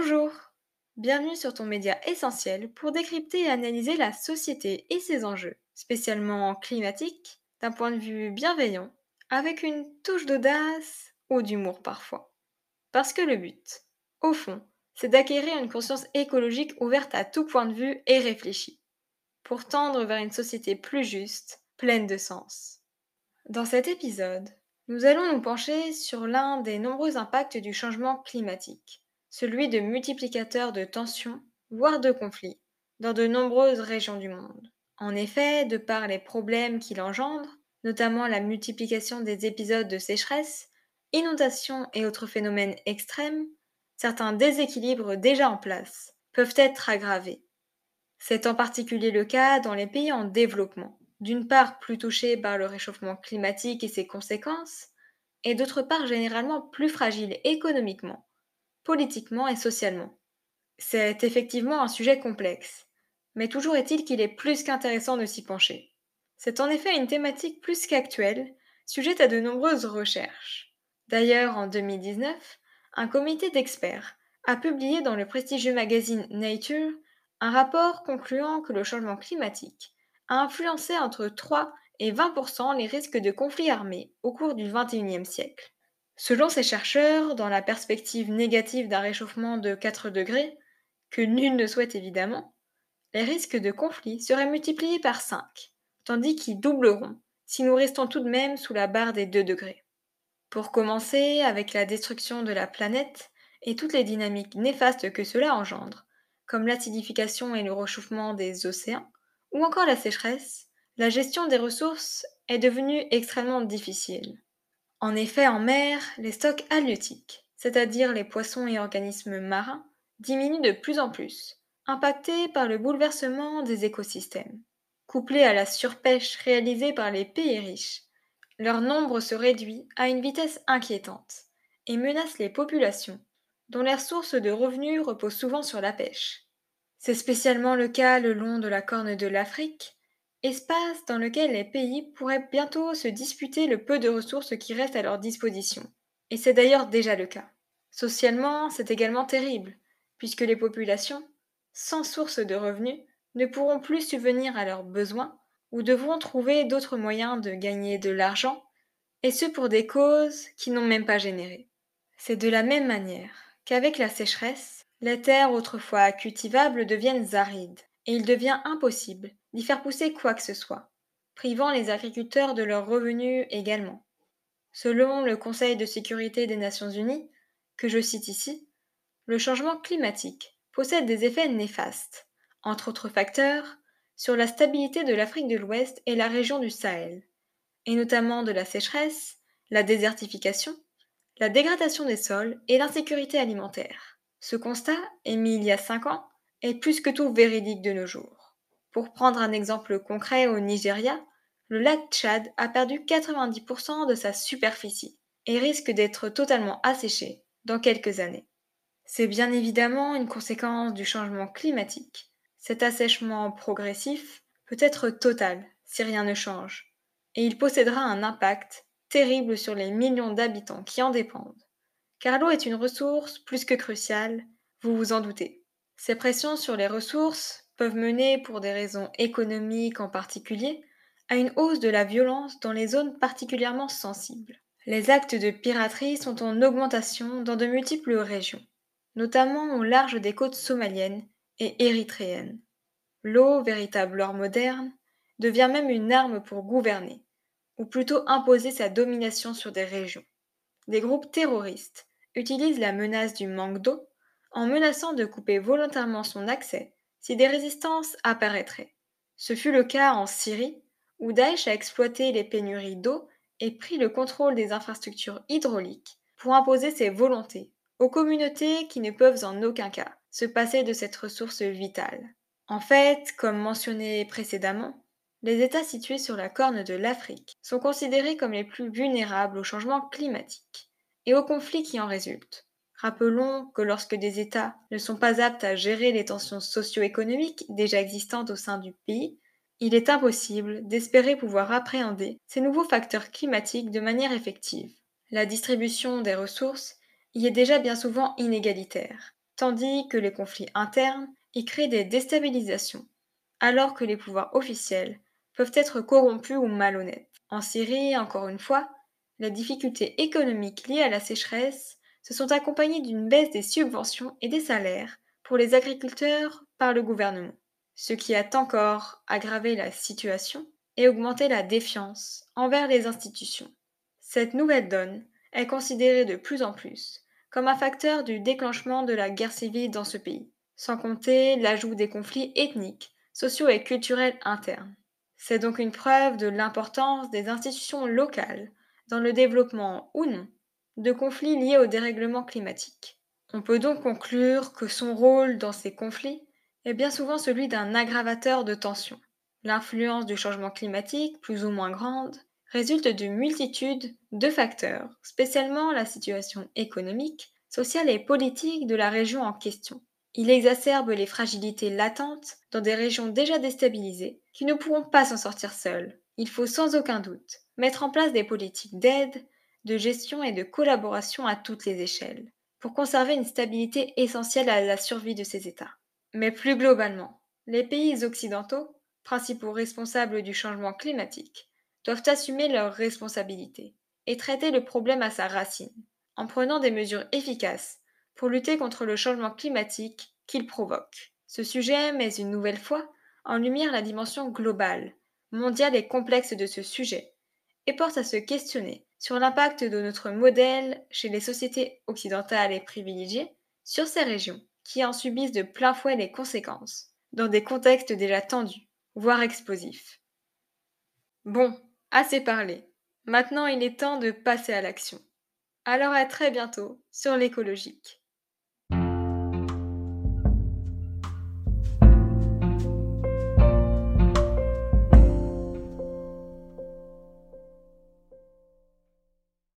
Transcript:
Bonjour, bienvenue sur ton média essentiel pour décrypter et analyser la société et ses enjeux, spécialement climatiques, d'un point de vue bienveillant, avec une touche d'audace ou d'humour parfois. Parce que le but, au fond, c'est d'acquérir une conscience écologique ouverte à tout point de vue et réfléchie, pour tendre vers une société plus juste, pleine de sens. Dans cet épisode, nous allons nous pencher sur l'un des nombreux impacts du changement climatique, celui de multiplicateurs de tensions, voire de conflits, dans de nombreuses régions du monde. En effet, de par les problèmes qu'il engendre, notamment la multiplication des épisodes de sécheresse, inondations et autres phénomènes extrêmes, certains déséquilibres déjà en place peuvent être aggravés. C'est en particulier le cas dans les pays en développement, d'une part plus touchés par le réchauffement climatique et ses conséquences, et d'autre part généralement plus fragiles économiquement, politiquement et socialement. C'est effectivement un sujet complexe, mais toujours est-il qu'il est plus qu'intéressant de s'y pencher. C'est en effet une thématique plus qu'actuelle, sujette à de nombreuses recherches. D'ailleurs, en 2019, un comité d'experts a publié dans le prestigieux magazine Nature un rapport concluant que le changement climatique a influencé entre 3 et 20% les risques de conflits armés au cours du XXIe siècle. Selon ces chercheurs, dans la perspective négative d'un réchauffement de 4 degrés, que nul ne souhaite évidemment, les risques de conflit seraient multipliés par 5, tandis qu'ils doubleront si nous restons tout de même sous la barre des 2 degrés. Pour commencer, avec la destruction de la planète et toutes les dynamiques néfastes que cela engendre, comme l'acidification et le réchauffement des océans, ou encore la sécheresse, la gestion des ressources est devenue extrêmement difficile. En effet, en mer, les stocks halieutiques, c'est-à-dire les poissons et organismes marins, diminuent de plus en plus, impactés par le bouleversement des écosystèmes. Couplés à la surpêche réalisée par les pays riches, leur nombre se réduit à une vitesse inquiétante et menace les populations, dont les sources de revenus reposent souvent sur la pêche. C'est spécialement le cas le long de la corne de l'Afrique, espace dans lequel les pays pourraient bientôt se disputer le peu de ressources qui restent à leur disposition. Et c'est d'ailleurs déjà le cas. Socialement, c'est également terrible, puisque les populations, sans source de revenus, ne pourront plus subvenir à leurs besoins ou devront trouver d'autres moyens de gagner de l'argent, et ce pour des causes qui n'ont même pas généré. C'est de la même manière qu'avec la sécheresse, les terres autrefois cultivables deviennent arides, et il devient impossible d'y faire pousser quoi que ce soit, privant les agriculteurs de leurs revenus également. Selon le Conseil de sécurité des Nations Unies, que je cite ici, le changement climatique possède des effets néfastes, entre autres facteurs, sur la stabilité de l'Afrique de l'Ouest et la région du Sahel, et notamment de la sécheresse, la désertification, la dégradation des sols et l'insécurité alimentaire. Ce constat, émis il y a cinq ans, est plus que tout véridique de nos jours. Pour prendre un exemple concret au Nigeria, le lac Tchad a perdu 90% de sa superficie et risque d'être totalement asséché dans quelques années. C'est bien évidemment une conséquence du changement climatique. Cet assèchement progressif peut être total si rien ne change, et il possédera un impact terrible sur les millions d'habitants qui en dépendent car l'eau est une ressource plus que cruciale, vous vous en doutez. Ces pressions sur les ressources peuvent mener, pour des raisons économiques en particulier, à une hausse de la violence dans les zones particulièrement sensibles. Les actes de piraterie sont en augmentation dans de multiples régions, notamment au large des côtes somaliennes et érythréennes. L'eau, véritable or moderne, devient même une arme pour gouverner, ou plutôt imposer sa domination sur des régions. Des groupes terroristes utilise la menace du manque d'eau en menaçant de couper volontairement son accès si des résistances apparaîtraient. Ce fut le cas en Syrie, où Daesh a exploité les pénuries d'eau et pris le contrôle des infrastructures hydrauliques pour imposer ses volontés aux communautés qui ne peuvent en aucun cas se passer de cette ressource vitale. En fait, comme mentionné précédemment, les États situés sur la corne de l'Afrique sont considérés comme les plus vulnérables au changement climatique et aux conflits qui en résultent. Rappelons que lorsque des États ne sont pas aptes à gérer les tensions socio-économiques déjà existantes au sein du pays, il est impossible d'espérer pouvoir appréhender ces nouveaux facteurs climatiques de manière effective. La distribution des ressources y est déjà bien souvent inégalitaire, tandis que les conflits internes y créent des déstabilisations, alors que les pouvoirs officiels peuvent être corrompus ou malhonnêtes. En Syrie, encore une fois, les difficultés économiques liées à la sécheresse se sont accompagnées d'une baisse des subventions et des salaires pour les agriculteurs par le gouvernement, ce qui a encore aggravé la situation et augmenté la défiance envers les institutions. Cette nouvelle donne est considérée de plus en plus comme un facteur du déclenchement de la guerre civile dans ce pays, sans compter l'ajout des conflits ethniques, sociaux et culturels internes. C'est donc une preuve de l'importance des institutions locales dans le développement ou non de conflits liés au dérèglement climatique. On peut donc conclure que son rôle dans ces conflits est bien souvent celui d'un aggravateur de tensions. L'influence du changement climatique, plus ou moins grande, résulte d'une multitude de facteurs, spécialement la situation économique, sociale et politique de la région en question. Il exacerbe les fragilités latentes dans des régions déjà déstabilisées qui ne pourront pas s'en sortir seules. Il faut sans aucun doute mettre en place des politiques d'aide, de gestion et de collaboration à toutes les échelles, pour conserver une stabilité essentielle à la survie de ces États. Mais plus globalement, les pays occidentaux, principaux responsables du changement climatique, doivent assumer leurs responsabilités et traiter le problème à sa racine, en prenant des mesures efficaces pour lutter contre le changement climatique qu'il provoque. Ce sujet met une nouvelle fois en lumière la dimension globale, mondiale et complexe de ce sujet, et porte à se questionner sur l'impact de notre modèle chez les sociétés occidentales et privilégiées sur ces régions qui en subissent de plein fouet les conséquences, dans des contextes déjà tendus, voire explosifs. Bon, assez parlé. Maintenant il est temps de passer à l'action. Alors à très bientôt sur l'écologique.